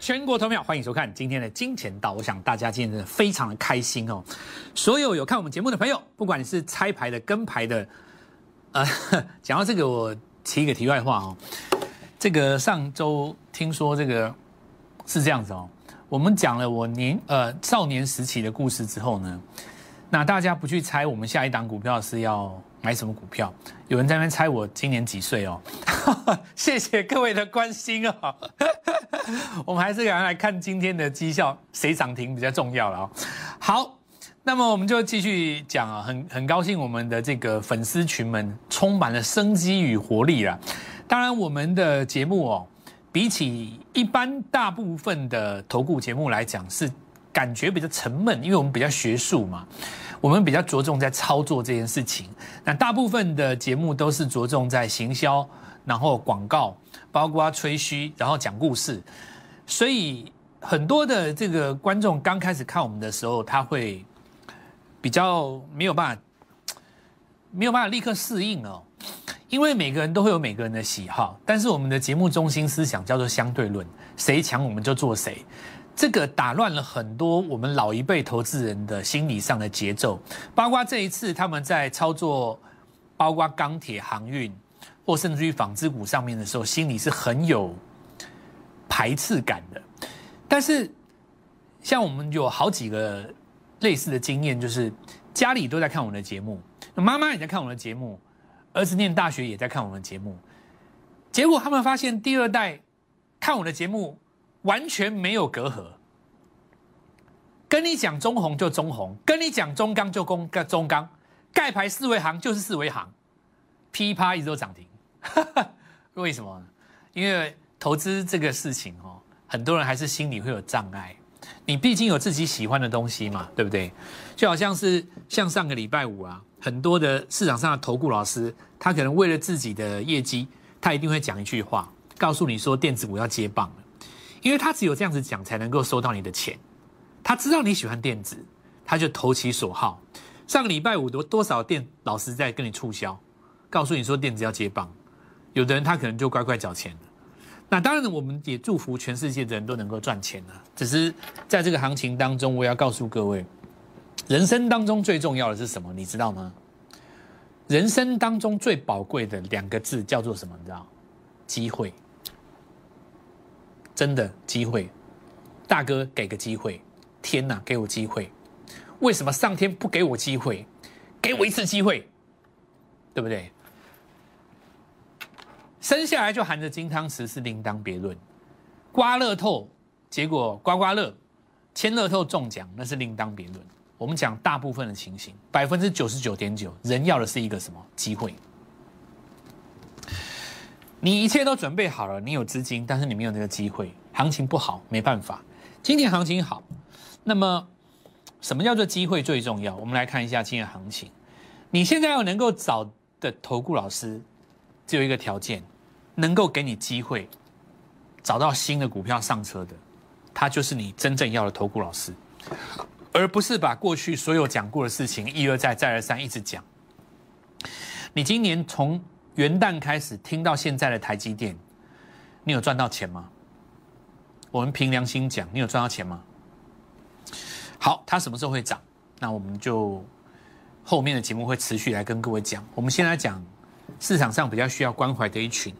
全国投票，欢迎收看今天的金钱道。我想大家今天真的非常的开心哦。所有有看我们节目的朋友，不管你是拆牌的、跟牌的，呃，讲到这个，我提一个题外话哦。这个上周听说这个是这样子哦，我们讲了我年呃少年时期的故事之后呢，那大家不去猜我们下一档股票是要买什么股票？有人在那边猜我今年几岁哦？谢谢各位的关心哦。我们还是赶快来看今天的绩效，谁涨停比较重要了啊？好，那么我们就继续讲啊，很很高兴我们的这个粉丝群们充满了生机与活力了。当然，我们的节目哦，比起一般大部分的投顾节目来讲，是感觉比较沉闷，因为我们比较学术嘛，我们比较着重在操作这件事情。那大部分的节目都是着重在行销，然后广告。包括吹嘘，然后讲故事，所以很多的这个观众刚开始看我们的时候，他会比较没有办法，没有办法立刻适应哦，因为每个人都会有每个人的喜好，但是我们的节目中心思想叫做相对论，谁强我们就做谁，这个打乱了很多我们老一辈投资人的心理上的节奏，包括这一次他们在操作，包括钢铁航运。或甚至于纺织股上面的时候，心里是很有排斥感的。但是，像我们有好几个类似的经验，就是家里都在看我们的节目，妈妈也在看我们的节目，儿子念大学也在看我们的节目。结果他们发现，第二代看我的节目完全没有隔阂，跟你讲中红就中红，跟你讲中钢就中中钢，盖牌四维行就是四维行，噼啪一直都涨停。为什么？因为投资这个事情哦，很多人还是心里会有障碍。你毕竟有自己喜欢的东西嘛，对不对？就好像是像上个礼拜五啊，很多的市场上的投顾老师，他可能为了自己的业绩，他一定会讲一句话，告诉你说电子股要接棒了，因为他只有这样子讲，才能够收到你的钱。他知道你喜欢电子，他就投其所好。上个礼拜五多多少店老师在跟你促销，告诉你说电子要接棒。有的人他可能就乖乖缴钱，那当然我们也祝福全世界的人都能够赚钱了。只是在这个行情当中，我要告诉各位，人生当中最重要的是什么？你知道吗？人生当中最宝贵的两个字叫做什么？你知道？机会。真的机会，大哥给个机会，天哪，给我机会！为什么上天不给我机会？给我一次机会，对不对？生下来就含着金汤匙是另当别论，刮乐透结果刮刮乐，签乐透中奖那是另当别论。我们讲大部分的情形，百分之九十九点九人要的是一个什么机会？你一切都准备好了，你有资金，但是你没有那个机会，行情不好没办法。今天行情好，那么什么叫做机会最重要？我们来看一下今天行情。你现在要能够找的投顾老师，只有一个条件。能够给你机会找到新的股票上车的，他就是你真正要的投顾老师，而不是把过去所有讲过的事情一而再再而三一直讲。你今年从元旦开始听到现在的台积电，你有赚到钱吗？我们凭良心讲，你有赚到钱吗？好，它什么时候会涨？那我们就后面的节目会持续来跟各位讲。我们先来讲市场上比较需要关怀的一群。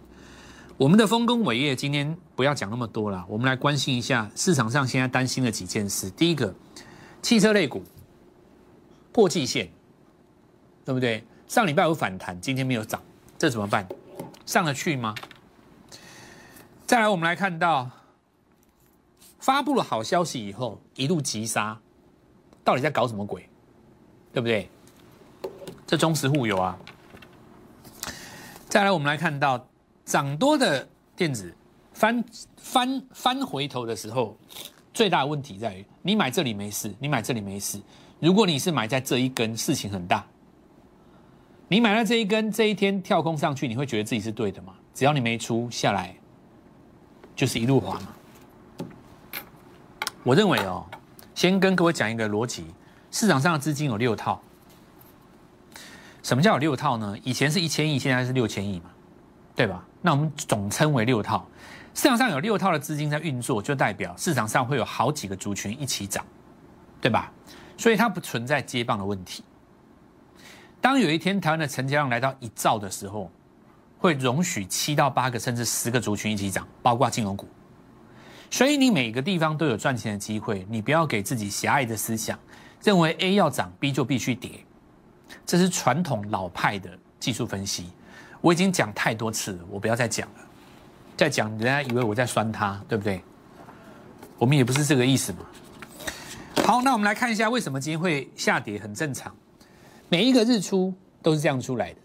我们的丰功伟业今天不要讲那么多了，我们来关心一下市场上现在担心的几件事。第一个，汽车类股破季线，对不对？上礼拜有反弹，今天没有涨，这怎么办？上得去吗？再来，我们来看到发布了好消息以后一路急杀，到底在搞什么鬼？对不对？这忠实户有啊。再来，我们来看到。涨多的电子翻翻翻回头的时候，最大的问题在于你买这里没事，你买这里没事。如果你是买在这一根，事情很大。你买了这一根，这一天跳空上去，你会觉得自己是对的吗？只要你没出下来，就是一路滑嘛。我认为哦，先跟各位讲一个逻辑：市场上的资金有六套。什么叫有六套呢？以前是一千亿，现在是六千亿嘛，对吧？那我们总称为六套，市场上有六套的资金在运作，就代表市场上会有好几个族群一起涨，对吧？所以它不存在接棒的问题。当有一天台湾的成交量来到一兆的时候，会容许七到八个甚至十个族群一起涨，包括金融股。所以你每个地方都有赚钱的机会，你不要给自己狭隘的思想，认为 A 要涨，B 就必须跌。这是传统老派的技术分析，我已经讲太多次了，我不要再讲了。再讲，人家以为我在酸他，对不对？我们也不是这个意思嘛。好，那我们来看一下为什么今天会下跌，很正常。每一个日出都是这样出来的，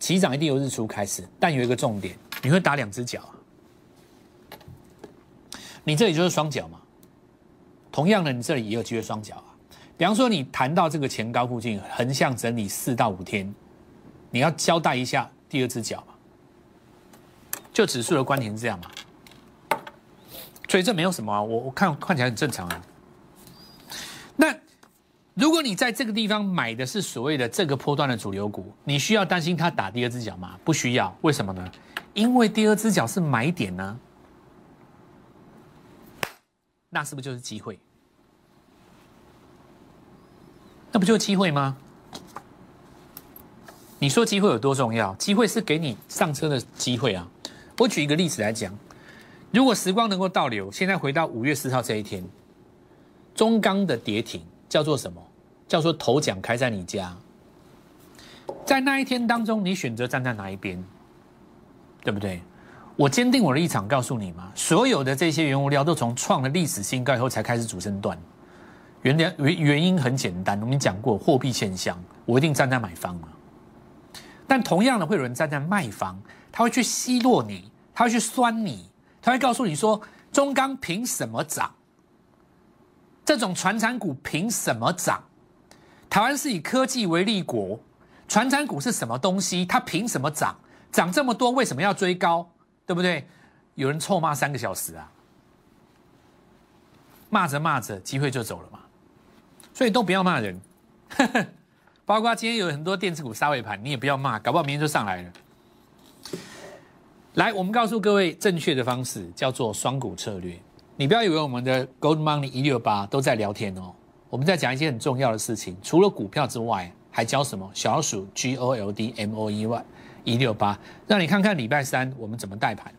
起涨一定由日出开始，但有一个重点，你会打两只脚啊。你这里就是双脚嘛，同样的，你这里也有机会双脚啊。比方说，你弹到这个前高附近，横向整理四到五天，你要交代一下第二只脚嘛。就指数的观点是这样嘛，所以这没有什么啊，我我看看起来很正常啊。如果你在这个地方买的是所谓的这个波段的主流股，你需要担心它打第二只脚吗？不需要，为什么呢？因为第二只脚是买点呢，那是不是就是机会？那不就是机会吗？你说机会有多重要？机会是给你上车的机会啊。我举一个例子来讲，如果时光能够倒流，现在回到五月四号这一天，中钢的跌停叫做什么？叫做头奖开在你家。在那一天当中，你选择站在哪一边？对不对？我坚定我的立场，告诉你嘛，所有的这些原物料都从创了历史新高以后才开始主升段。原原原因很简单，我们讲过货币现象，我一定站在买方嘛。但同样的，会有人站在卖方。他会去奚落你，他会去酸你，他会告诉你说：“中钢凭什么涨？这种传产股凭什么涨？台湾是以科技为立国，传产股是什么东西？它凭什么涨？涨这么多，为什么要追高？对不对？”有人臭骂三个小时啊，骂着骂着，机会就走了嘛。所以都不要骂人，包括今天有很多电子股杀尾盘，你也不要骂，搞不好明天就上来了。来，我们告诉各位正确的方式叫做双股策略。你不要以为我们的 Gold Money 一六八都在聊天哦，我们在讲一些很重要的事情。除了股票之外，还教什么？小鼠 G O L D M O E Y 一六八，让你看看礼拜三我们怎么带盘。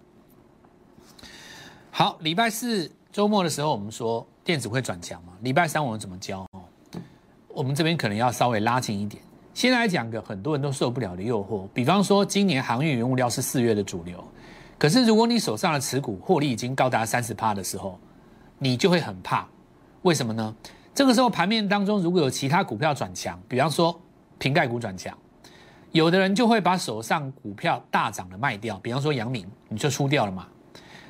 好，礼拜四周末的时候，我们说电子会转强嘛？礼拜三我们怎么教？我们这边可能要稍微拉近一点。先来讲个很多人都受不了的诱惑，比方说今年航运原物料是四月的主流，可是如果你手上的持股获利已经高达三十趴的时候，你就会很怕，为什么呢？这个时候盘面当中如果有其他股票转强，比方说瓶盖股转强，有的人就会把手上股票大涨的卖掉，比方说阳明你就出掉了嘛，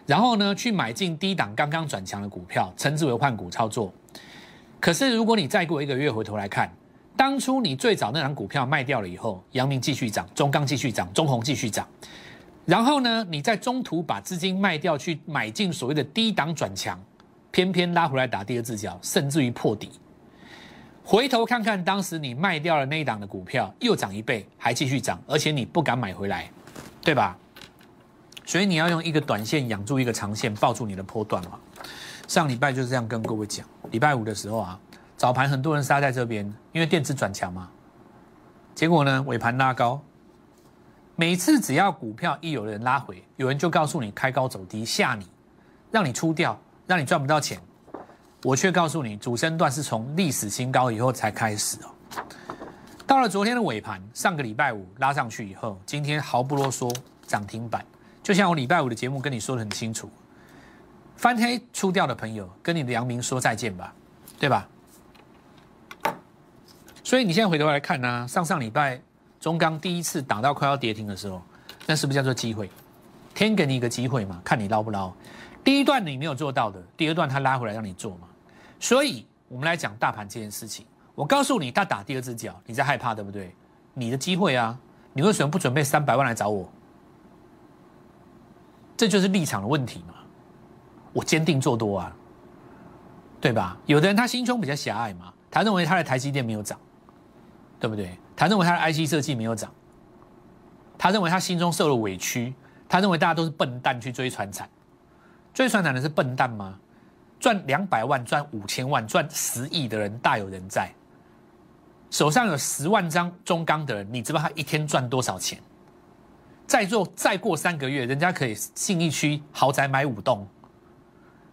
然后呢去买进低档刚刚转强的股票，称之为换股操作。可是如果你再过一个月回头来看，当初你最早那张股票卖掉了以后，阳明继续涨，中钢继续涨，中红继续涨。然后呢，你在中途把资金卖掉去买进所谓的低档转强，偏偏拉回来打第二只脚，甚至于破底。回头看看当时你卖掉了那一档的股票，又涨一倍，还继续涨，而且你不敢买回来，对吧？所以你要用一个短线养住一个长线，抱住你的波段嘛。上礼拜就是这样跟各位讲，礼拜五的时候啊。早盘很多人杀在这边，因为电子转强嘛。结果呢，尾盘拉高。每次只要股票一有人拉回，有人就告诉你开高走低吓你，让你出掉，让你赚不到钱。我却告诉你，主升段是从历史新高以后才开始哦。到了昨天的尾盘，上个礼拜五拉上去以后，今天毫不啰嗦涨停板。就像我礼拜五的节目跟你说的很清楚，翻黑出掉的朋友，跟你的阳明说再见吧，对吧？所以你现在回头来看呢，上上礼拜中钢第一次打到快要跌停的时候，那是不是叫做机会？天给你一个机会嘛，看你捞不捞。第一段你没有做到的，第二段他拉回来让你做嘛。所以我们来讲大盘这件事情，我告诉你，他打第二只脚，你在害怕对不对？你的机会啊，你为什么不准备三百万来找我？这就是立场的问题嘛。我坚定做多啊，对吧？有的人他心胸比较狭隘嘛，他认为他的台积电没有涨。对不对？他认为他的 IC 设计没有涨，他认为他心中受了委屈，他认为大家都是笨蛋去追船产，最传难的是笨蛋吗？赚两百万、赚五千万、赚十亿的人大有人在，手上有十万张中钢的人，你知道他一天赚多少钱？再做再过三个月，人家可以信义区豪宅买五栋。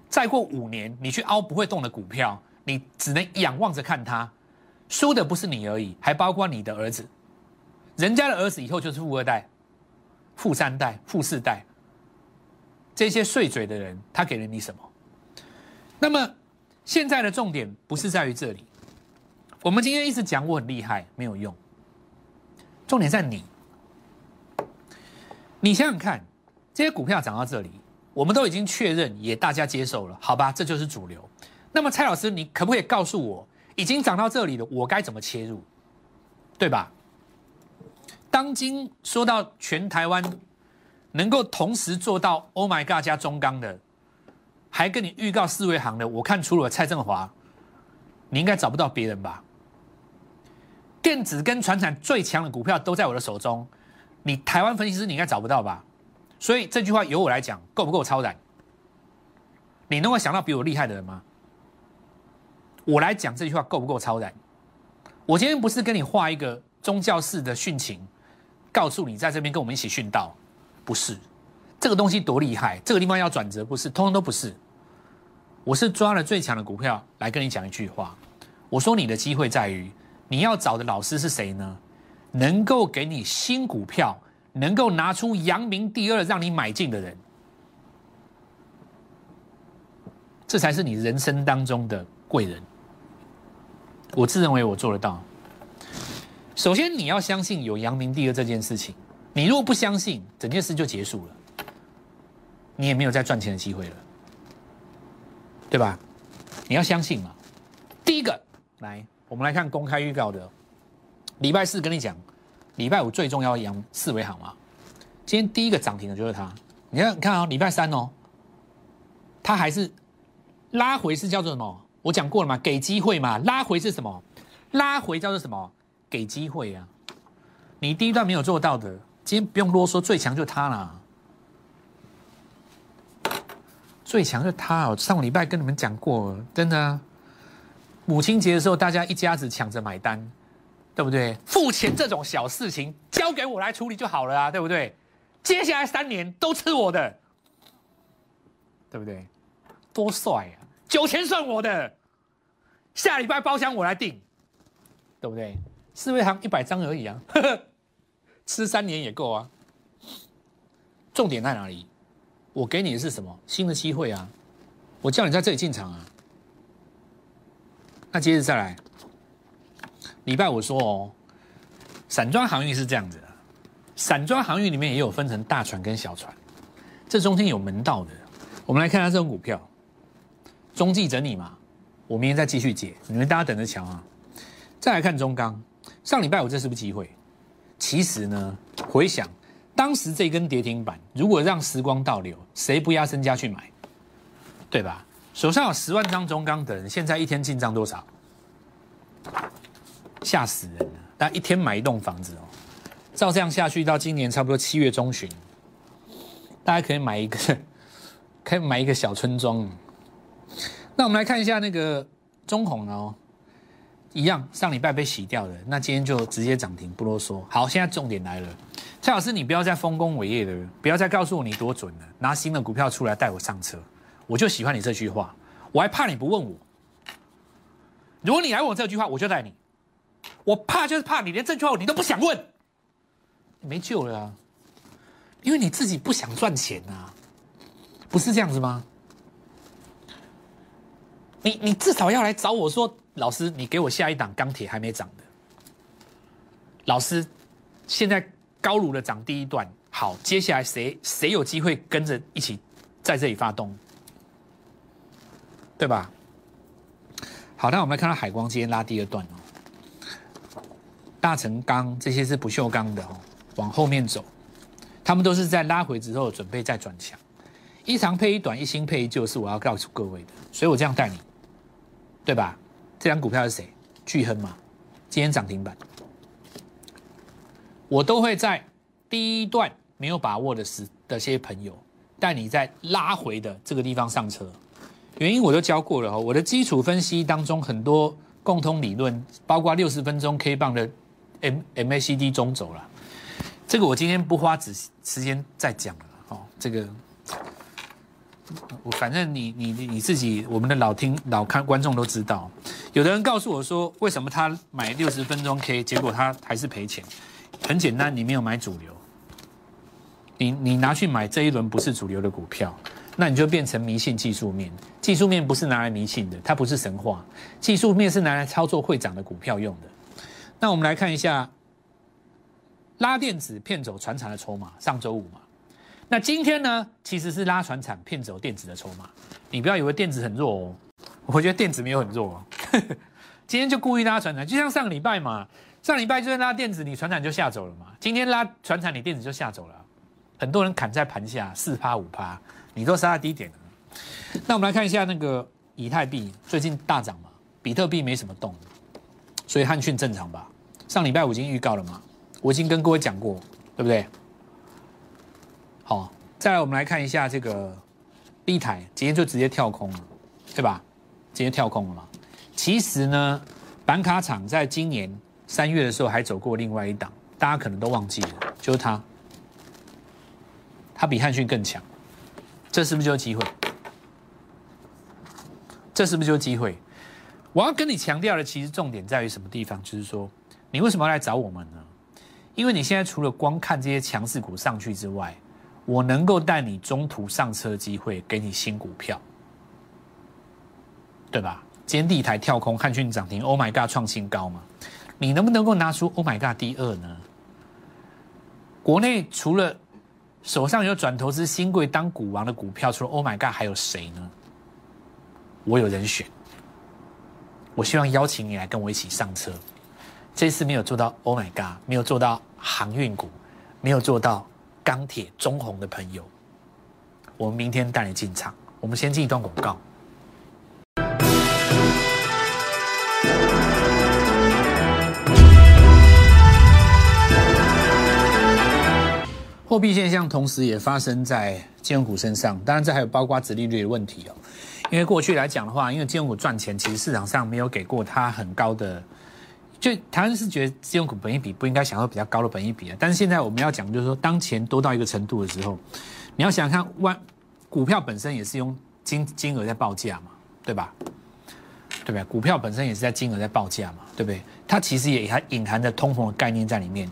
再过五年，你去凹不会动的股票，你只能仰望着看它，输的不是你而已，还包括你的儿子。人家的儿子以后就是富二代、富三代、富四代。这些碎嘴的人，他给了你什么？那么现在的重点不是在于这里。我们今天一直讲我很厉害，没有用。重点在你。你想想看，这些股票涨到这里。我们都已经确认，也大家接受了，好吧？这就是主流。那么蔡老师，你可不可以告诉我，已经涨到这里了，我该怎么切入？对吧？当今说到全台湾能够同时做到 Oh my God 加中钢的，还跟你预告四维行的，我看除了蔡振华，你应该找不到别人吧？电子跟船产最强的股票都在我的手中，你台湾分析师你应该找不到吧？所以这句话由我来讲够不够超然？你能够想到比我厉害的人吗？我来讲这句话够不够超然？我今天不是跟你画一个宗教式的殉情，告诉你在这边跟我们一起殉道，不是。这个东西多厉害，这个地方要转折，不是，通通都不是。我是抓了最强的股票来跟你讲一句话。我说你的机会在于你要找的老师是谁呢？能够给你新股票。能够拿出扬名第二让你买进的人，这才是你人生当中的贵人。我自认为我做得到。首先，你要相信有扬名第二这件事情。你如果不相信，整件事就结束了，你也没有再赚钱的机会了，对吧？你要相信嘛。第一个，来，我们来看公开预告的，礼拜四跟你讲。礼拜五最重要阳四维行嘛，今天第一个涨停的就是它。你看，看啊，礼拜三哦，它还是拉回是叫做什么？我讲过了嘛，给机会嘛。拉回是什么？拉回叫做什么？给机会啊。你第一段没有做到的，今天不用啰嗦，最强就是它了。最强就他哦。上个礼拜跟你们讲过，真的。母亲节的时候，大家一家子抢着买单。对不对？付钱这种小事情交给我来处理就好了啊，对不对？接下来三年都吃我的，对不对？多帅啊！酒钱算我的，下礼拜包厢我来订，对不对？四味行一百张而已啊，呵呵吃三年也够啊。重点在哪里？我给你的是什么？新的机会啊！我叫你在这里进场啊。那接着再来。礼拜五说哦，散装航运是这样子的，散装航运里面也有分成大船跟小船，这中间有门道的。我们来看下这种股票，中继整理嘛，我明天再继续解，你们大家等着瞧啊。再来看中钢，上礼拜五这是不是机会？其实呢，回想当时这根跌停板，如果让时光倒流，谁不压身家去买？对吧？手上有十万张中钢的人，现在一天进账多少？吓死人了！但一天买一栋房子哦，照这样下去，到今年差不多七月中旬，大家可以买一个，可以买一个小村庄。那我们来看一下那个中红哦，一样上礼拜被洗掉的，那今天就直接涨停，不啰嗦。好，现在重点来了，蔡老师，你不要再丰功伟业的，不要再告诉我你多准了，拿新的股票出来带我上车，我就喜欢你这句话，我还怕你不问我。如果你来问我这句话，我就带你。我怕就是怕你连这句话你都不想问，没救了啊！因为你自己不想赚钱啊，不是这样子吗？你你至少要来找我说，老师，你给我下一档钢铁还没涨的，老师，现在高炉的涨第一段，好，接下来谁谁有机会跟着一起在这里发动，对吧？好，那我们看到海光今天拉第二段哦。大成钢这些是不锈钢的哦，往后面走，他们都是在拉回之后准备再转强，一长配一短，一新配一旧，是我要告诉各位的，所以我这样带你，对吧？这张股票是谁？巨亨嘛，今天涨停板，我都会在第一段没有把握的时的些朋友，带你在拉回的这个地方上车。原因我都教过了哈，我的基础分析当中很多共通理论，包括六十分钟 K 棒的 M MACD 中轴了。这个我今天不花时时间再讲了哦。这个我反正你你你自己，我们的老听老看观众都知道。有的人告诉我说，为什么他买六十分钟 K，结果他还是赔钱？很简单，你没有买主流，你你拿去买这一轮不是主流的股票。那你就变成迷信技术面，技术面不是拿来迷信的，它不是神话，技术面是拿来操作会涨的股票用的。那我们来看一下，拉电子骗走船厂的筹码，上周五嘛。那今天呢，其实是拉船厂骗走电子的筹码。你不要以为电子很弱哦，我觉得电子没有很弱哦。今天就故意拉船产，就像上个礼拜嘛，上礼拜就是拉电子，你船产就下走了嘛。今天拉船产，你电子就下走了。很多人砍在盘下，四趴五趴。你都杀在低点了，那我们来看一下那个以太币最近大涨嘛，比特币没什么动，所以汉讯正常吧？上礼拜我已经预告了嘛，我已经跟各位讲过，对不对？好，再来我们来看一下这个 B 台，今天就直接跳空了，对吧？直接跳空了嘛。其实呢，板卡厂在今年三月的时候还走过另外一档，大家可能都忘记了，就是它，它比汉逊更强。这是不是就是机会？这是不是就是机会？我要跟你强调的，其实重点在于什么地方？就是说，你为什么要来找我们呢？因为你现在除了光看这些强势股上去之外，我能够带你中途上车机会，给你新股票，对吧？今天第一台跳空，汉讯涨停，Oh my God，创新高嘛？你能不能够拿出 Oh my God 第二呢？国内除了手上有转投资新贵当股王的股票，除了 Oh my God，还有谁呢？我有人选。我希望邀请你来跟我一起上车。这次没有做到 Oh my God，没有做到航运股，没有做到钢铁中红的朋友，我们明天带你进场。我们先进一段广告。货币现象同时也发生在金融股身上，当然这还有包括殖利率的问题哦。因为过去来讲的话，因为金融股赚钱，其实市场上没有给过它很高的，就台湾是觉得金融股本益比不应该享受比较高的本益比啊。但是现在我们要讲，就是说当钱多到一个程度的时候，你要想想看，万股票本身也是用金金额在报价嘛，对吧？对不对？股票本身也是在金额在报价嘛，对不对？它其实也还隐含着通膨的概念在里面。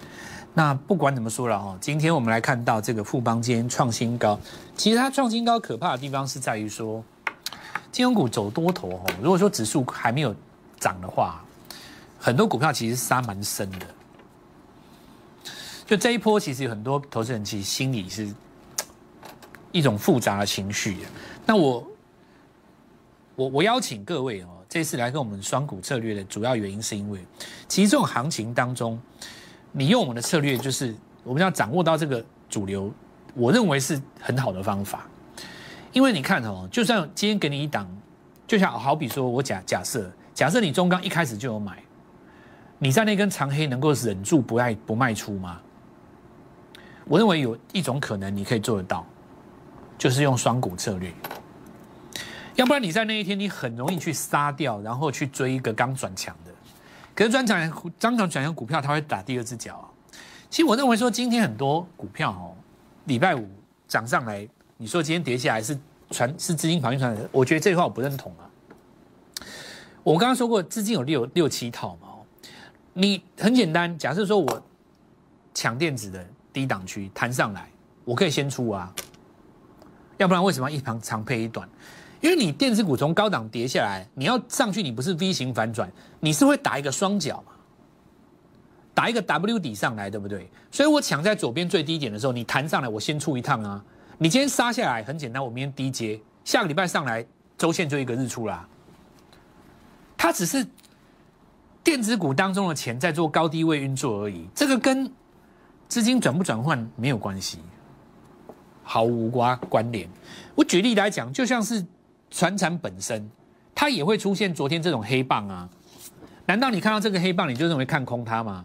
那不管怎么说了哈，今天我们来看到这个富邦今天创新高，其实它创新高可怕的地方是在于说，金融股走多头哈，如果说指数还没有涨的话，很多股票其实杀蛮深的。就这一波，其实有很多投资人其实心里是一种复杂的情绪。那我我我邀请各位哦，这次来跟我们双股策略的主要原因是因为，其实这种行情当中。你用我们的策略，就是我们要掌握到这个主流，我认为是很好的方法。因为你看哦，就算今天给你一档，就像好比说我假假设，假设你中钢一开始就有买，你在那根长黑能够忍住不爱不卖出吗？我认为有一种可能你可以做得到，就是用双股策略。要不然你在那一天你很容易去杀掉，然后去追一个刚转强。可是专场专场转向股票，它会打第二只脚。其实我认为说，今天很多股票哦，礼拜五涨上来，你说今天跌下来是传是资金跑进传的，我觉得这句话我不认同啊。我刚刚说过，资金有六六七套嘛。你很简单，假设说我抢电子的低档区弹上来，我可以先出啊。要不然为什么一旁长配一短？因为你电子股从高档跌下来，你要上去，你不是 V 型反转，你是会打一个双脚嘛，打一个 W 底上来，对不对？所以我抢在左边最低点的时候，你弹上来，我先出一趟啊。你今天杀下来很简单，我明天低接，下个礼拜上来，周线就一个日出啦。它只是电子股当中的钱在做高低位运作而已，这个跟资金转不转换没有关系，毫无关关联。我举例来讲，就像是。船产本身，它也会出现昨天这种黑棒啊？难道你看到这个黑棒，你就认为看空它吗？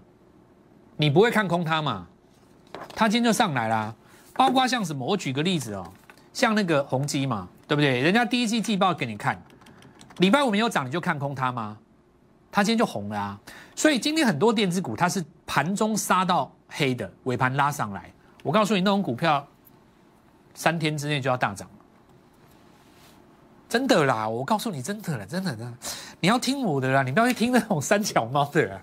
你不会看空它嘛？它今天就上来啦。包括像什么？我举个例子哦，像那个宏基嘛，对不对？人家第一季季报给你看，礼拜五没有涨，你就看空它吗？它今天就红了啊！所以今天很多电子股它是盘中杀到黑的，尾盘拉上来。我告诉你，那种股票三天之内就要大涨，真的啦！我告诉你，真的了，真的啦，你要听我的啦，你不要去听那种三脚猫的。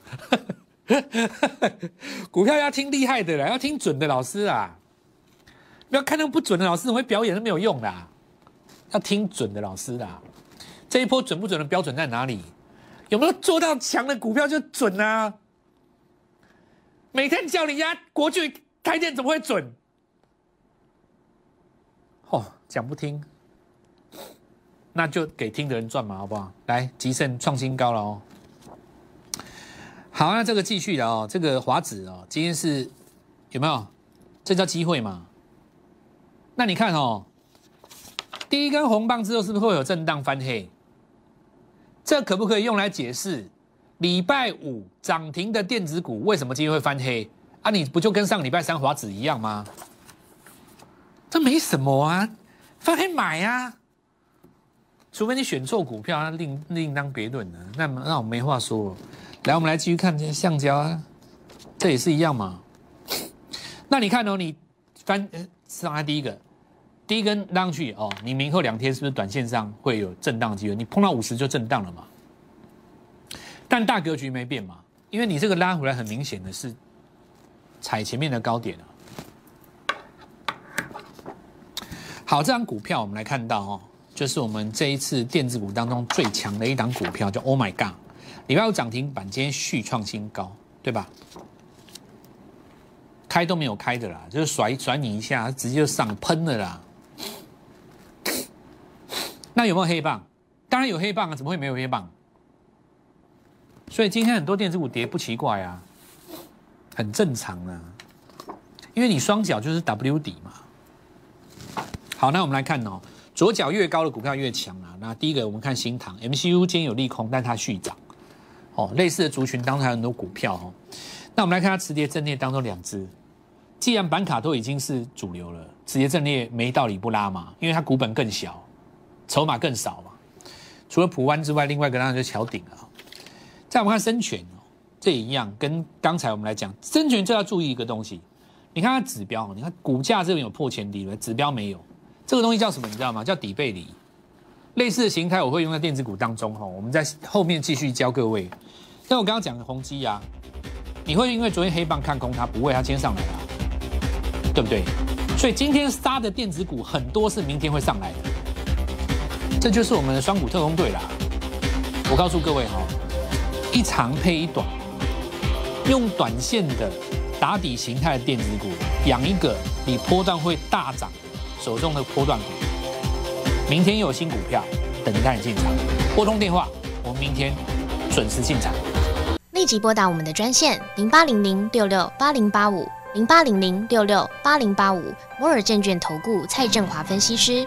股票要听厉害的啦，要听准的老师啊！不要看那不准的老师，会表演都没有用的。要听准的老师啦。这一波准不准的标准在哪里？有没有做到强的股票就准啊？每天叫你压国巨、台电怎么会准？哦，讲不听，那就给听的人赚嘛，好不好？来，吉盛创新高了哦。好，那这个继续的哦，这个华子哦，今天是有没有？这叫机会嘛？那你看哦，第一根红棒之后是不是会有震荡翻黑？这可不可以用来解释礼拜五涨停的电子股为什么今天会翻黑？啊，你不就跟上礼拜三华子一样吗？这没什么啊，翻黑买呀，除非你选错股票，那另另当别论了。那那我没话说。来，我们来继续看这橡胶啊，这也是一样嘛。那你看哦，你翻上来第一个，第一根拉上去哦，你明后两天是不是短线上会有震荡机会？你碰到五十就震荡了嘛。但大格局没变嘛，因为你这个拉回来很明显的是踩前面的高点啊。好，这张股票我们来看到哦，就是我们这一次电子股当中最强的一档股票，叫 Oh My God。礼拜五涨停板，今天续创新高，对吧？开都没有开的啦，就是甩甩你一下，直接就上喷了啦。那有没有黑棒？当然有黑棒啊，怎么会没有黑棒？所以今天很多电子股跌不奇怪啊，很正常啊，因为你双脚就是 W 底嘛。好，那我们来看哦，左脚越高的股票越强啊。那第一个我们看新塘 MCU 今天有利空，但它续涨。哦，类似的族群当中还有很多股票哦。那我们来看它磁碟阵列当中两只，既然板卡都已经是主流了，磁碟阵列没道理不拉嘛，因为它股本更小，筹码更少嘛。除了普湾之外，另外一个当然就是桥顶了。再我们看深全哦，这也一样，跟刚才我们来讲深全就要注意一个东西，你看它指标，你看股价这边有破前低了，指标没有，这个东西叫什么？你知道吗？叫底背离。类似的形态我会用在电子股当中哈，我们在后面继续教各位。但我刚刚讲的宏基啊，你会因为昨天黑棒看空它，不会它今天上来了，对不对？所以今天杀的电子股很多是明天会上来的，这就是我们的双股特工队啦。我告诉各位哈，一长配一短，用短线的打底形态的电子股养一个你波段会大涨手中的波段股。明天又有新股票等待你进场，拨通电话，我们明天准时进场。立即拨打我们的专线零八零零六六八零八五零八零零六六八零八五摩尔证券投顾蔡振华分析师。